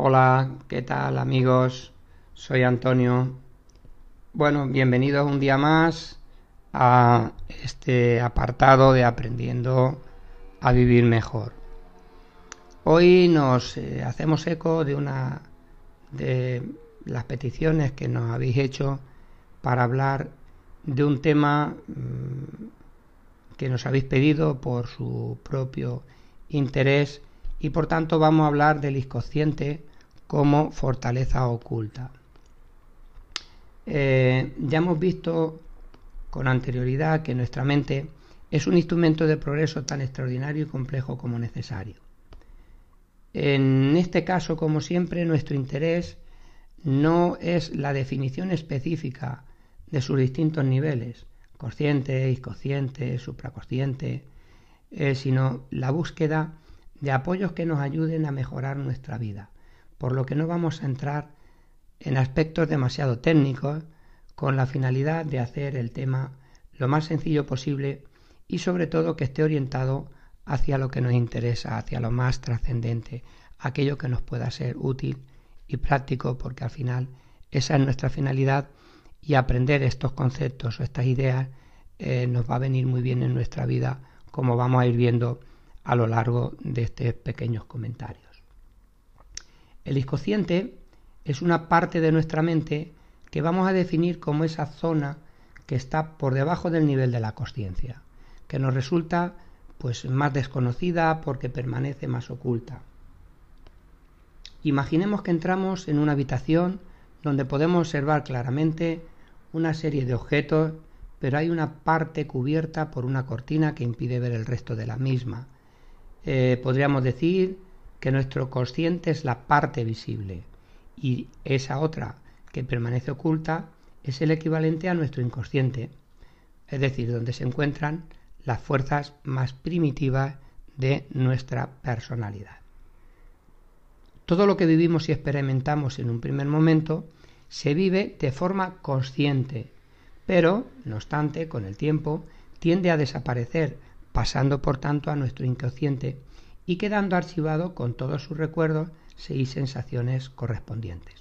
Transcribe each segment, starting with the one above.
Hola, ¿qué tal amigos? Soy Antonio. Bueno, bienvenidos un día más a este apartado de Aprendiendo a Vivir Mejor. Hoy nos eh, hacemos eco de una de las peticiones que nos habéis hecho para hablar de un tema mm, que nos habéis pedido por su propio interés y por tanto vamos a hablar del inconsciente como fortaleza oculta. Eh, ya hemos visto con anterioridad que nuestra mente es un instrumento de progreso tan extraordinario y complejo como necesario. En este caso, como siempre, nuestro interés no es la definición específica de sus distintos niveles, consciente, inconsciente, supraconsciente, eh, sino la búsqueda de apoyos que nos ayuden a mejorar nuestra vida, por lo que no vamos a entrar en aspectos demasiado técnicos con la finalidad de hacer el tema lo más sencillo posible y sobre todo que esté orientado hacia lo que nos interesa, hacia lo más trascendente, aquello que nos pueda ser útil y práctico, porque al final esa es nuestra finalidad y aprender estos conceptos o estas ideas eh, nos va a venir muy bien en nuestra vida, como vamos a ir viendo a lo largo de estos pequeños comentarios. El inconsciente es una parte de nuestra mente que vamos a definir como esa zona que está por debajo del nivel de la conciencia, que nos resulta pues más desconocida porque permanece más oculta. Imaginemos que entramos en una habitación donde podemos observar claramente una serie de objetos, pero hay una parte cubierta por una cortina que impide ver el resto de la misma. Eh, podríamos decir que nuestro consciente es la parte visible y esa otra que permanece oculta es el equivalente a nuestro inconsciente, es decir, donde se encuentran las fuerzas más primitivas de nuestra personalidad. Todo lo que vivimos y experimentamos en un primer momento se vive de forma consciente, pero, no obstante, con el tiempo tiende a desaparecer, pasando por tanto a nuestro inconsciente y quedando archivado con todos sus recuerdos y sensaciones correspondientes.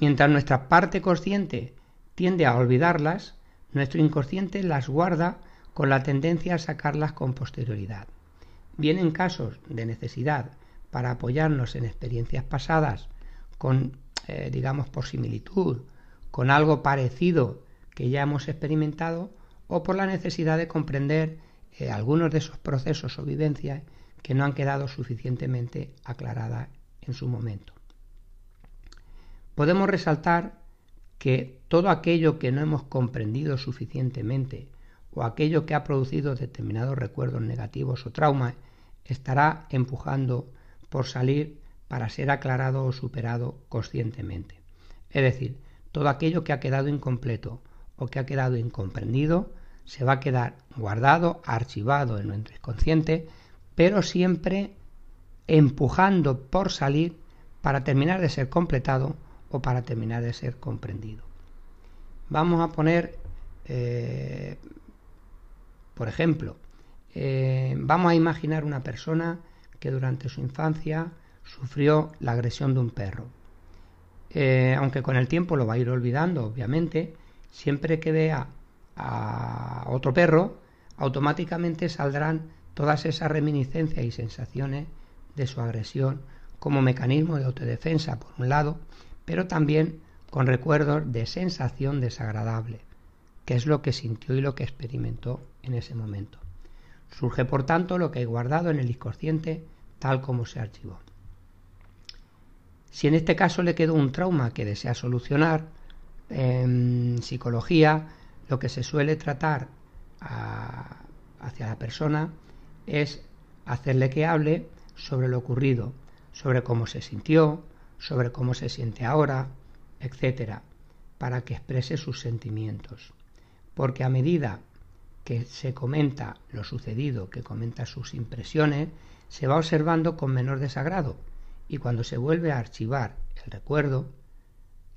Mientras nuestra parte consciente tiende a olvidarlas, nuestro inconsciente las guarda con la tendencia a sacarlas con posterioridad. Bien en casos de necesidad para apoyarnos en experiencias pasadas, con, eh, digamos, por similitud, con algo parecido que ya hemos experimentado, o por la necesidad de comprender eh, algunos de esos procesos o vivencias que no han quedado suficientemente aclaradas en su momento. Podemos resaltar que todo aquello que no hemos comprendido suficientemente o aquello que ha producido determinados recuerdos negativos o traumas estará empujando por salir para ser aclarado o superado conscientemente. Es decir, todo aquello que ha quedado incompleto o que ha quedado incomprendido se va a quedar guardado, archivado en nuestro inconsciente pero siempre empujando por salir para terminar de ser completado o para terminar de ser comprendido. Vamos a poner, eh, por ejemplo, eh, vamos a imaginar una persona que durante su infancia sufrió la agresión de un perro. Eh, aunque con el tiempo lo va a ir olvidando, obviamente, siempre que vea a otro perro, automáticamente saldrán todas esas reminiscencias y sensaciones de su agresión como mecanismo de autodefensa, por un lado, pero también con recuerdos de sensación desagradable, que es lo que sintió y lo que experimentó en ese momento. Surge, por tanto, lo que hay guardado en el inconsciente tal como se archivó. Si en este caso le quedó un trauma que desea solucionar, en psicología lo que se suele tratar hacia la persona es hacerle que hable sobre lo ocurrido, sobre cómo se sintió, sobre cómo se siente ahora, etcétera, para que exprese sus sentimientos. Porque a medida que se comenta lo sucedido, que comenta sus impresiones, se va observando con menor desagrado y cuando se vuelve a archivar el recuerdo,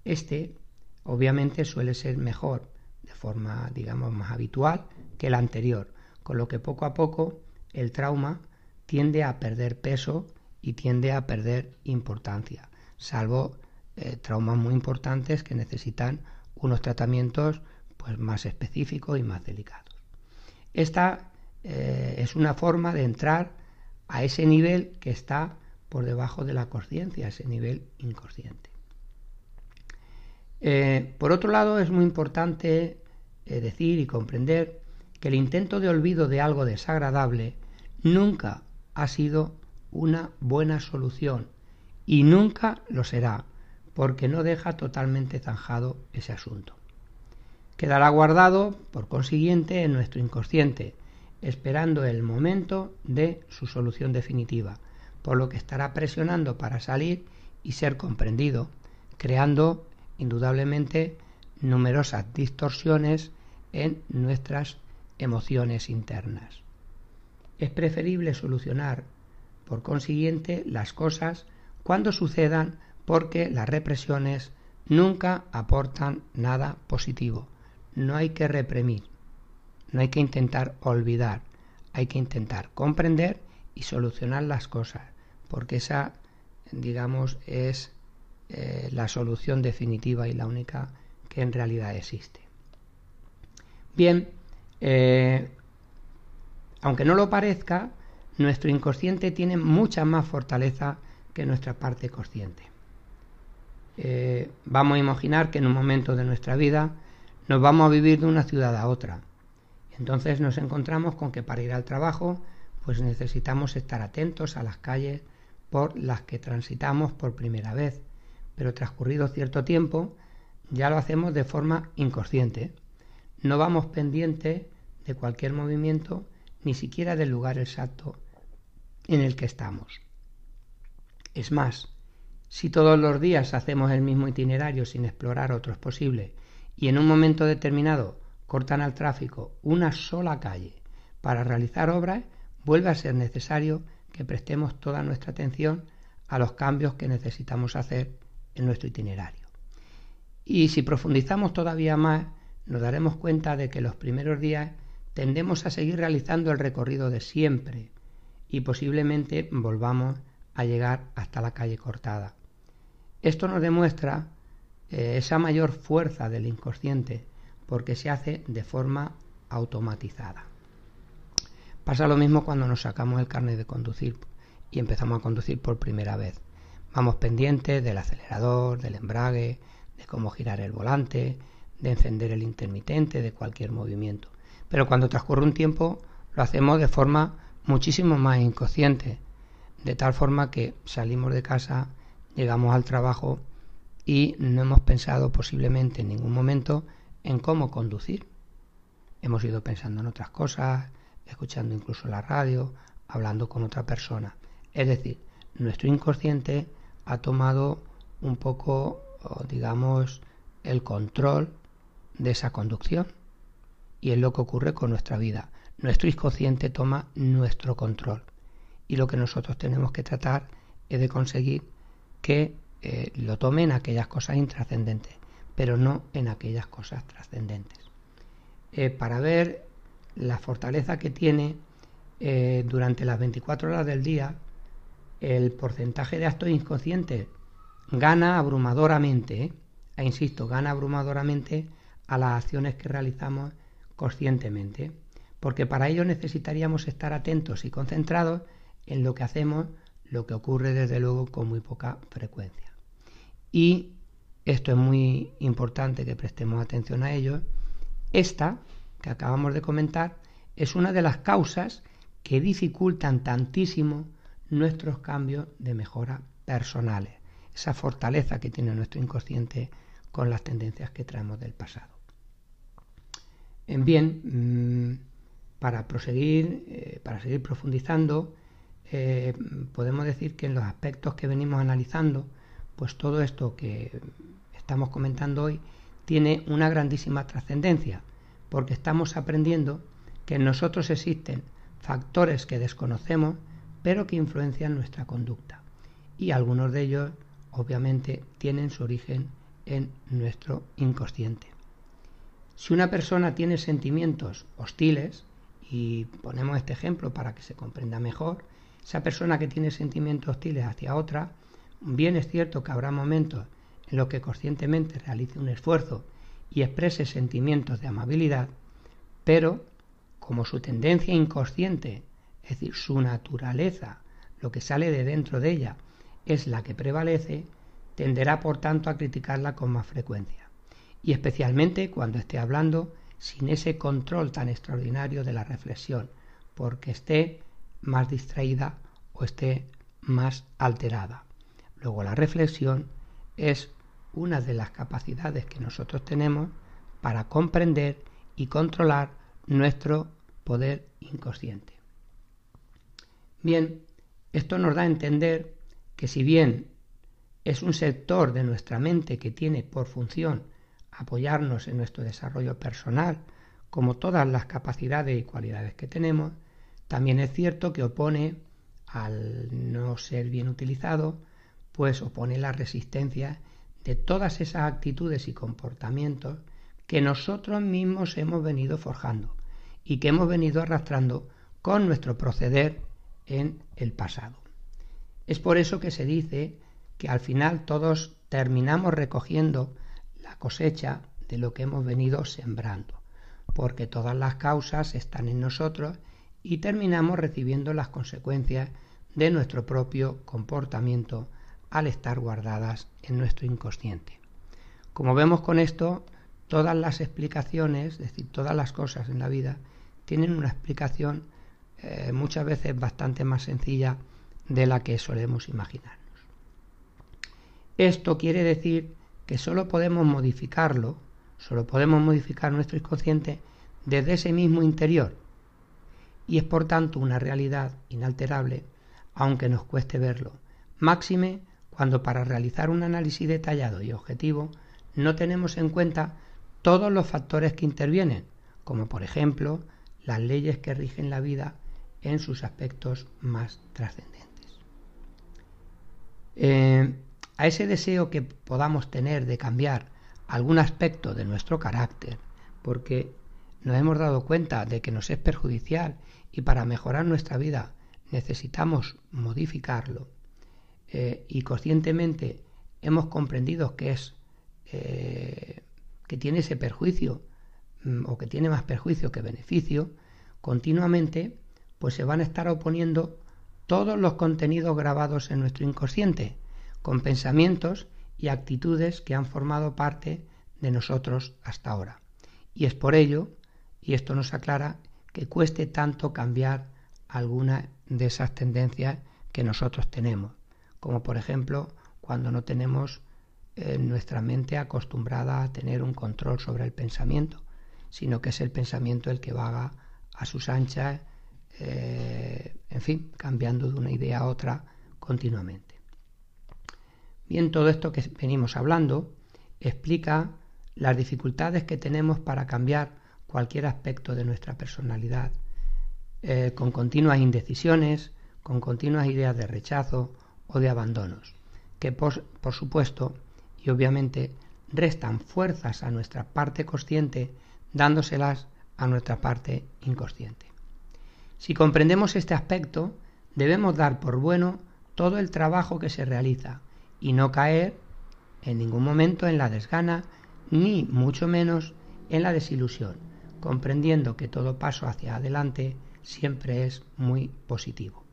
este obviamente suele ser mejor, de forma digamos más habitual que el anterior, con lo que poco a poco el trauma tiende a perder peso y tiende a perder importancia. salvo eh, traumas muy importantes que necesitan unos tratamientos pues, más específicos y más delicados. Esta eh, es una forma de entrar a ese nivel que está por debajo de la conciencia, ese nivel inconsciente. Eh, por otro lado, es muy importante decir y comprender que el intento de olvido de algo desagradable nunca ha sido una buena solución y nunca lo será, porque no deja totalmente zanjado ese asunto. Quedará guardado, por consiguiente, en nuestro inconsciente, esperando el momento de su solución definitiva, por lo que estará presionando para salir y ser comprendido, creando indudablemente numerosas distorsiones en nuestras emociones internas. Es preferible solucionar, por consiguiente, las cosas cuando sucedan porque las represiones nunca aportan nada positivo. No hay que reprimir, no hay que intentar olvidar, hay que intentar comprender y solucionar las cosas, porque esa, digamos, es eh, la solución definitiva y la única que en realidad existe. Bien, eh, aunque no lo parezca, nuestro inconsciente tiene mucha más fortaleza que nuestra parte consciente. Eh, vamos a imaginar que en un momento de nuestra vida nos vamos a vivir de una ciudad a otra. Entonces nos encontramos con que para ir al trabajo pues necesitamos estar atentos a las calles por las que transitamos por primera vez. Pero transcurrido cierto tiempo ya lo hacemos de forma inconsciente. No vamos pendientes de cualquier movimiento ni siquiera del lugar exacto en el que estamos. Es más, si todos los días hacemos el mismo itinerario sin explorar otros posibles y en un momento determinado cortan al tráfico una sola calle para realizar obras, vuelve a ser necesario que prestemos toda nuestra atención a los cambios que necesitamos hacer en nuestro itinerario. Y si profundizamos todavía más, nos daremos cuenta de que los primeros días tendemos a seguir realizando el recorrido de siempre y posiblemente volvamos a llegar hasta la calle cortada. Esto nos demuestra eh, esa mayor fuerza del inconsciente porque se hace de forma automatizada. Pasa lo mismo cuando nos sacamos el carnet de conducir y empezamos a conducir por primera vez. Vamos pendientes del acelerador, del embrague, de cómo girar el volante, de encender el intermitente, de cualquier movimiento. Pero cuando transcurre un tiempo lo hacemos de forma muchísimo más inconsciente, de tal forma que salimos de casa, llegamos al trabajo y no hemos pensado posiblemente en ningún momento en cómo conducir. Hemos ido pensando en otras cosas, escuchando incluso la radio, hablando con otra persona. Es decir, nuestro inconsciente ha tomado un poco, digamos, el control de esa conducción. Y es lo que ocurre con nuestra vida. Nuestro inconsciente toma nuestro control y lo que nosotros tenemos que tratar es de conseguir que eh, lo tome en aquellas cosas intrascendentes, pero no en aquellas cosas trascendentes. Eh, para ver la fortaleza que tiene eh, durante las 24 horas del día, el porcentaje de actos inconscientes gana abrumadoramente, e insisto, gana abrumadoramente a las acciones que realizamos conscientemente, porque para ello necesitaríamos estar atentos y concentrados en lo que hacemos, lo que ocurre desde luego con muy poca frecuencia. Y esto es muy importante que prestemos atención a ello. Esta, que acabamos de comentar, es una de las causas que dificultan tantísimo nuestros cambios de mejora personales, esa fortaleza que tiene nuestro inconsciente con las tendencias que traemos del pasado. Bien, mm, para proseguir, eh, para seguir profundizando, eh, podemos decir que en los aspectos que venimos analizando, pues todo esto que estamos comentando hoy tiene una grandísima trascendencia, porque estamos aprendiendo que en nosotros existen factores que desconocemos, pero que influencian nuestra conducta. Y algunos de ellos, obviamente, tienen su origen en nuestro inconsciente. Si una persona tiene sentimientos hostiles, y ponemos este ejemplo para que se comprenda mejor, esa persona que tiene sentimientos hostiles hacia otra Bien es cierto que habrá momentos en los que conscientemente realice un esfuerzo y exprese sentimientos de amabilidad, pero como su tendencia inconsciente, es decir, su naturaleza, lo que sale de dentro de ella, es la que prevalece, tenderá por tanto a criticarla con más frecuencia, y especialmente cuando esté hablando sin ese control tan extraordinario de la reflexión, porque esté más distraída o esté más alterada. Luego la reflexión es una de las capacidades que nosotros tenemos para comprender y controlar nuestro poder inconsciente. Bien, esto nos da a entender que si bien es un sector de nuestra mente que tiene por función apoyarnos en nuestro desarrollo personal, como todas las capacidades y cualidades que tenemos, también es cierto que opone, al no ser bien utilizado, pues opone la resistencia de todas esas actitudes y comportamientos que nosotros mismos hemos venido forjando y que hemos venido arrastrando con nuestro proceder en el pasado. Es por eso que se dice que al final todos terminamos recogiendo cosecha de lo que hemos venido sembrando, porque todas las causas están en nosotros y terminamos recibiendo las consecuencias de nuestro propio comportamiento al estar guardadas en nuestro inconsciente. Como vemos con esto, todas las explicaciones, es decir, todas las cosas en la vida, tienen una explicación eh, muchas veces bastante más sencilla de la que solemos imaginarnos. Esto quiere decir que solo podemos modificarlo, solo podemos modificar nuestro inconsciente desde ese mismo interior, y es por tanto una realidad inalterable, aunque nos cueste verlo. Máxime cuando para realizar un análisis detallado y objetivo no tenemos en cuenta todos los factores que intervienen, como por ejemplo las leyes que rigen la vida en sus aspectos más trascendentes. Eh, a ese deseo que podamos tener de cambiar algún aspecto de nuestro carácter, porque nos hemos dado cuenta de que nos es perjudicial y para mejorar nuestra vida necesitamos modificarlo. Eh, y conscientemente hemos comprendido que es eh, que tiene ese perjuicio mm, o que tiene más perjuicio que beneficio, continuamente pues se van a estar oponiendo todos los contenidos grabados en nuestro inconsciente, con pensamientos y actitudes que han formado parte de nosotros hasta ahora. Y es por ello, y esto nos aclara, que cueste tanto cambiar alguna de esas tendencias que nosotros tenemos, como por ejemplo cuando no tenemos eh, nuestra mente acostumbrada a tener un control sobre el pensamiento, sino que es el pensamiento el que vaga a sus anchas, eh, en fin, cambiando de una idea a otra continuamente. Bien, todo esto que venimos hablando explica las dificultades que tenemos para cambiar cualquier aspecto de nuestra personalidad, eh, con continuas indecisiones, con continuas ideas de rechazo o de abandonos, que por, por supuesto y obviamente restan fuerzas a nuestra parte consciente dándoselas a nuestra parte inconsciente. Si comprendemos este aspecto, debemos dar por bueno todo el trabajo que se realiza y no caer en ningún momento en la desgana, ni mucho menos en la desilusión, comprendiendo que todo paso hacia adelante siempre es muy positivo.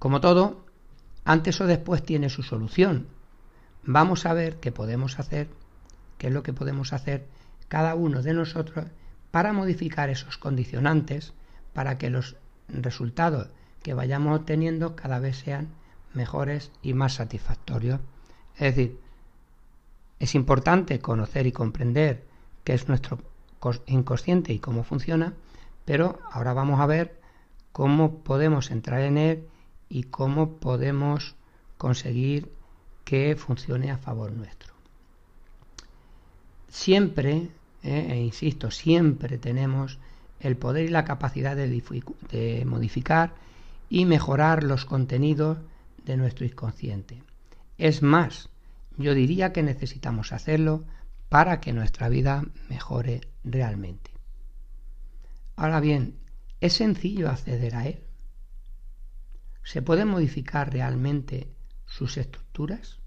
Como todo, antes o después tiene su solución. Vamos a ver qué podemos hacer, qué es lo que podemos hacer cada uno de nosotros para modificar esos condicionantes, para que los resultados que vayamos obteniendo cada vez sean mejores y más satisfactorios. Es decir, es importante conocer y comprender qué es nuestro inconsciente y cómo funciona, pero ahora vamos a ver cómo podemos entrar en él y cómo podemos conseguir que funcione a favor nuestro. Siempre, eh, e insisto, siempre tenemos el poder y la capacidad de, de modificar y mejorar los contenidos de nuestro inconsciente. Es más, yo diría que necesitamos hacerlo para que nuestra vida mejore realmente. Ahora bien, ¿es sencillo acceder a él? ¿Se puede modificar realmente sus estructuras?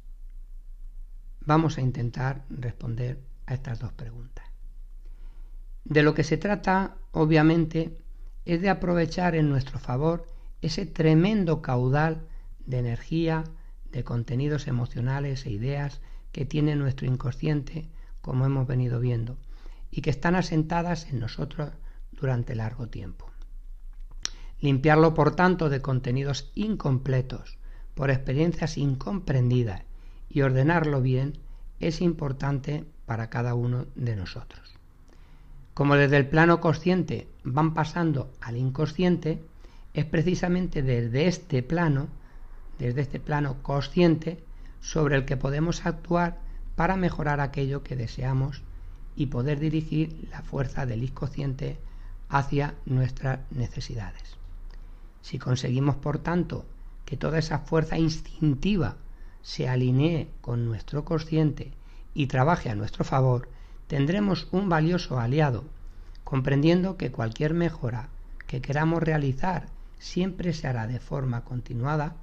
Vamos a intentar responder a estas dos preguntas. De lo que se trata, obviamente, es de aprovechar en nuestro favor ese tremendo caudal de energía, de contenidos emocionales e ideas que tiene nuestro inconsciente, como hemos venido viendo, y que están asentadas en nosotros durante largo tiempo. Limpiarlo, por tanto, de contenidos incompletos, por experiencias incomprendidas, y ordenarlo bien es importante para cada uno de nosotros. Como desde el plano consciente van pasando al inconsciente, es precisamente desde este plano, desde este plano consciente, sobre el que podemos actuar para mejorar aquello que deseamos y poder dirigir la fuerza del inconsciente hacia nuestras necesidades. Si conseguimos, por tanto, que toda esa fuerza instintiva se alinee con nuestro consciente y trabaje a nuestro favor, tendremos un valioso aliado, comprendiendo que cualquier mejora que queramos realizar siempre se hará de forma continuada,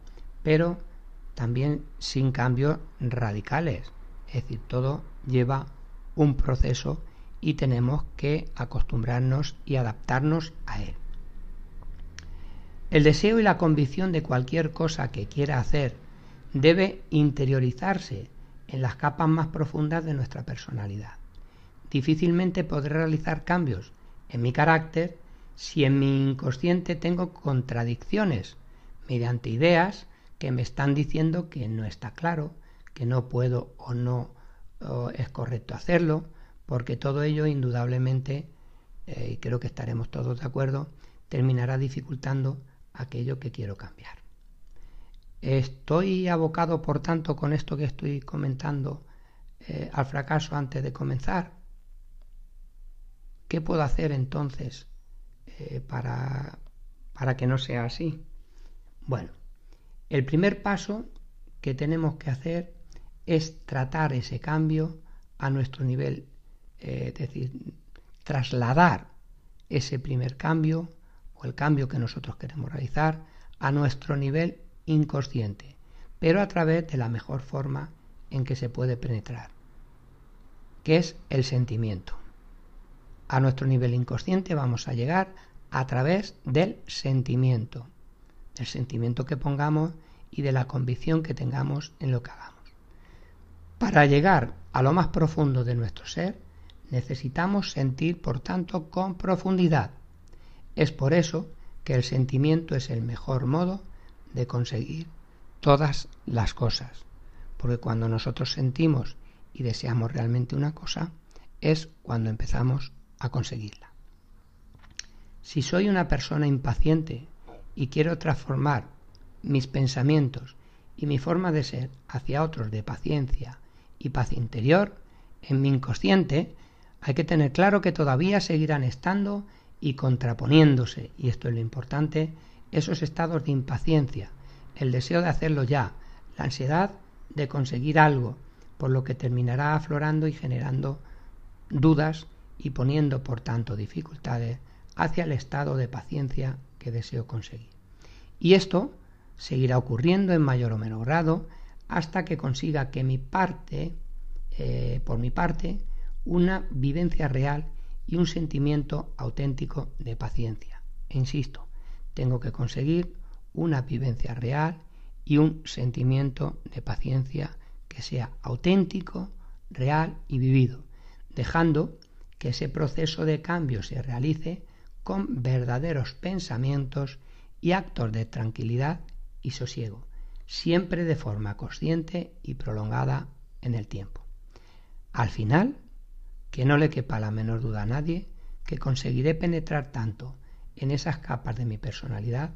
pero también sin cambios radicales. Es decir, todo lleva un proceso y tenemos que acostumbrarnos y adaptarnos a él. El deseo y la convicción de cualquier cosa que quiera hacer debe interiorizarse en las capas más profundas de nuestra personalidad. Difícilmente podré realizar cambios en mi carácter si en mi inconsciente tengo contradicciones mediante ideas que me están diciendo que no está claro, que no puedo o no es correcto hacerlo, porque todo ello indudablemente, eh, y creo que estaremos todos de acuerdo, terminará dificultando aquello que quiero cambiar. ¿Estoy abocado, por tanto, con esto que estoy comentando eh, al fracaso antes de comenzar? ¿Qué puedo hacer entonces eh, para, para que no sea así? Bueno, el primer paso que tenemos que hacer es tratar ese cambio a nuestro nivel, eh, es decir, trasladar ese primer cambio o el cambio que nosotros queremos realizar a nuestro nivel inconsciente, pero a través de la mejor forma en que se puede penetrar, que es el sentimiento. A nuestro nivel inconsciente vamos a llegar a través del sentimiento, del sentimiento que pongamos y de la convicción que tengamos en lo que hagamos. Para llegar a lo más profundo de nuestro ser, necesitamos sentir, por tanto, con profundidad. Es por eso que el sentimiento es el mejor modo de conseguir todas las cosas. Porque cuando nosotros sentimos y deseamos realmente una cosa, es cuando empezamos a conseguirla. Si soy una persona impaciente y quiero transformar mis pensamientos y mi forma de ser hacia otros de paciencia y paz interior, en mi inconsciente, hay que tener claro que todavía seguirán estando y contraponiéndose, y esto es lo importante, esos estados de impaciencia, el deseo de hacerlo ya, la ansiedad de conseguir algo, por lo que terminará aflorando y generando dudas y poniendo por tanto dificultades hacia el estado de paciencia que deseo conseguir. Y esto seguirá ocurriendo en mayor o menor grado hasta que consiga que mi parte, eh, por mi parte, una vivencia real y un sentimiento auténtico de paciencia. E insisto, tengo que conseguir una vivencia real y un sentimiento de paciencia que sea auténtico, real y vivido, dejando que ese proceso de cambio se realice con verdaderos pensamientos y actos de tranquilidad y sosiego, siempre de forma consciente y prolongada en el tiempo. Al final, que no le quepa la menor duda a nadie, que conseguiré penetrar tanto en esas capas de mi personalidad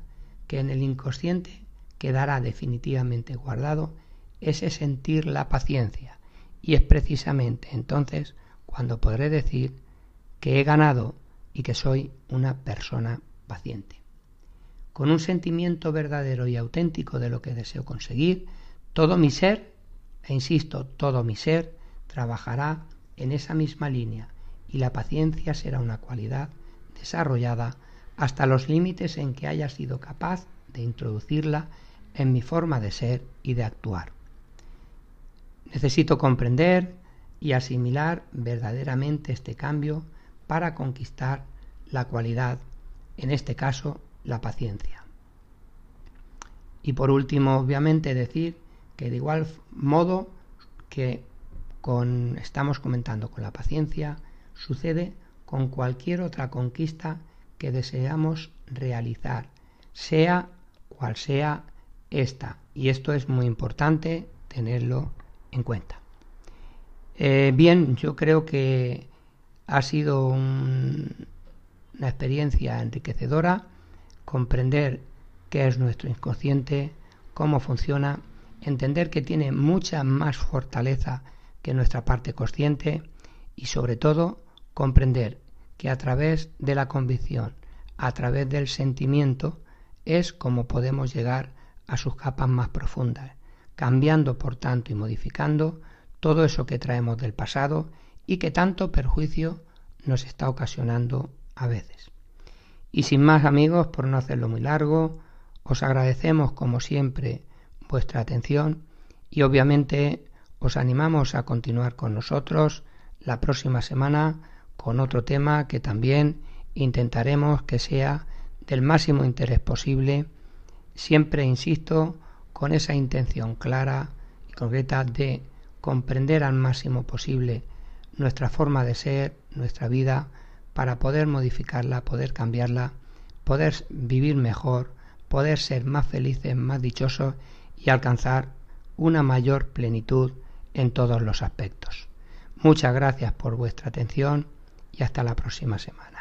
que en el inconsciente quedará definitivamente guardado ese sentir la paciencia y es precisamente entonces cuando podré decir que he ganado y que soy una persona paciente. Con un sentimiento verdadero y auténtico de lo que deseo conseguir, todo mi ser, e insisto, todo mi ser, trabajará en esa misma línea y la paciencia será una cualidad desarrollada hasta los límites en que haya sido capaz de introducirla en mi forma de ser y de actuar. Necesito comprender y asimilar verdaderamente este cambio para conquistar la cualidad, en este caso, la paciencia. Y por último, obviamente, decir que de igual modo que con, estamos comentando con la paciencia, sucede con cualquier otra conquista que deseamos realizar, sea cual sea esta. Y esto es muy importante tenerlo en cuenta. Eh, bien, yo creo que ha sido una experiencia enriquecedora comprender qué es nuestro inconsciente, cómo funciona, entender que tiene mucha más fortaleza que nuestra parte consciente y sobre todo comprender que a través de la convicción, a través del sentimiento, es como podemos llegar a sus capas más profundas, cambiando por tanto y modificando todo eso que traemos del pasado y que tanto perjuicio nos está ocasionando a veces. Y sin más amigos, por no hacerlo muy largo, os agradecemos como siempre vuestra atención y obviamente os animamos a continuar con nosotros la próxima semana con otro tema que también intentaremos que sea del máximo interés posible, siempre, insisto, con esa intención clara y concreta de comprender al máximo posible nuestra forma de ser, nuestra vida, para poder modificarla, poder cambiarla, poder vivir mejor, poder ser más felices, más dichosos y alcanzar una mayor plenitud en todos los aspectos. Muchas gracias por vuestra atención y hasta la próxima semana.